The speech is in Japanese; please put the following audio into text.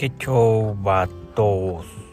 結局はどうす